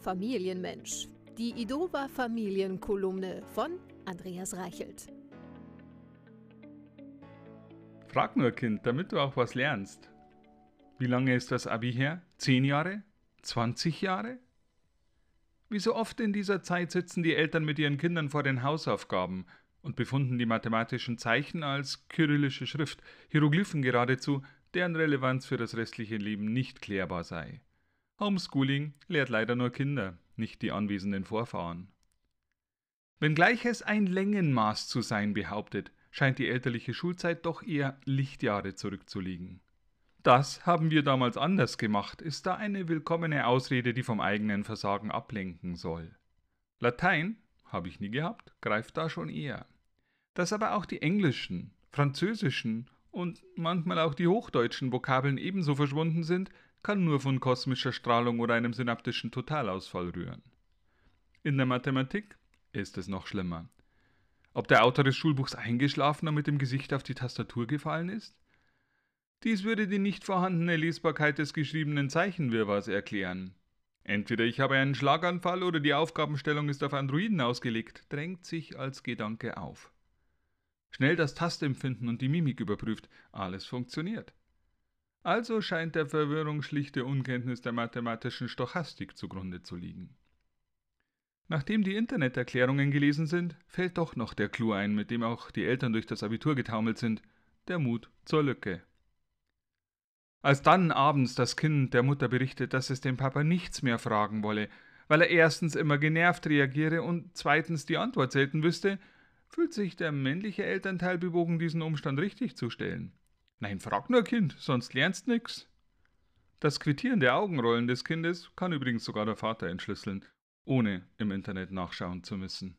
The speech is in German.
Familienmensch. Die Idova Familienkolumne von Andreas Reichelt. Frag nur, Kind, damit du auch was lernst. Wie lange ist das Abi her? Zehn Jahre? 20 Jahre? Wie so oft in dieser Zeit sitzen die Eltern mit ihren Kindern vor den Hausaufgaben und befunden die mathematischen Zeichen als kyrillische Schrift, Hieroglyphen geradezu, deren Relevanz für das restliche Leben nicht klärbar sei. Homeschooling lehrt leider nur Kinder, nicht die anwesenden Vorfahren. Wenngleich es ein Längenmaß zu sein behauptet, scheint die elterliche Schulzeit doch eher Lichtjahre zurückzuliegen. Das haben wir damals anders gemacht, ist da eine willkommene Ausrede, die vom eigenen Versagen ablenken soll. Latein, habe ich nie gehabt, greift da schon eher. Dass aber auch die englischen, französischen und manchmal auch die hochdeutschen Vokabeln ebenso verschwunden sind, kann nur von kosmischer Strahlung oder einem synaptischen Totalausfall rühren. In der Mathematik ist es noch schlimmer. Ob der Autor des Schulbuchs eingeschlafen und mit dem Gesicht auf die Tastatur gefallen ist? Dies würde die nicht vorhandene Lesbarkeit des geschriebenen Zeichenwirrwarrs erklären. Entweder ich habe einen Schlaganfall oder die Aufgabenstellung ist auf Androiden ausgelegt, drängt sich als Gedanke auf. Schnell das Tastempfinden und die Mimik überprüft, alles funktioniert. Also scheint der Verwirrung schlichte Unkenntnis der mathematischen Stochastik zugrunde zu liegen. Nachdem die Interneterklärungen gelesen sind, fällt doch noch der Clou ein, mit dem auch die Eltern durch das Abitur getaumelt sind, der Mut zur Lücke. Als dann abends das Kind der Mutter berichtet, dass es den Papa nichts mehr fragen wolle, weil er erstens immer genervt reagiere und zweitens die Antwort selten wüsste, fühlt sich der männliche Elternteil bewogen, diesen Umstand richtig zu stellen. Nein, frag nur Kind, sonst lernst nix. Das Quittieren der Augenrollen des Kindes kann übrigens sogar der Vater entschlüsseln, ohne im Internet nachschauen zu müssen.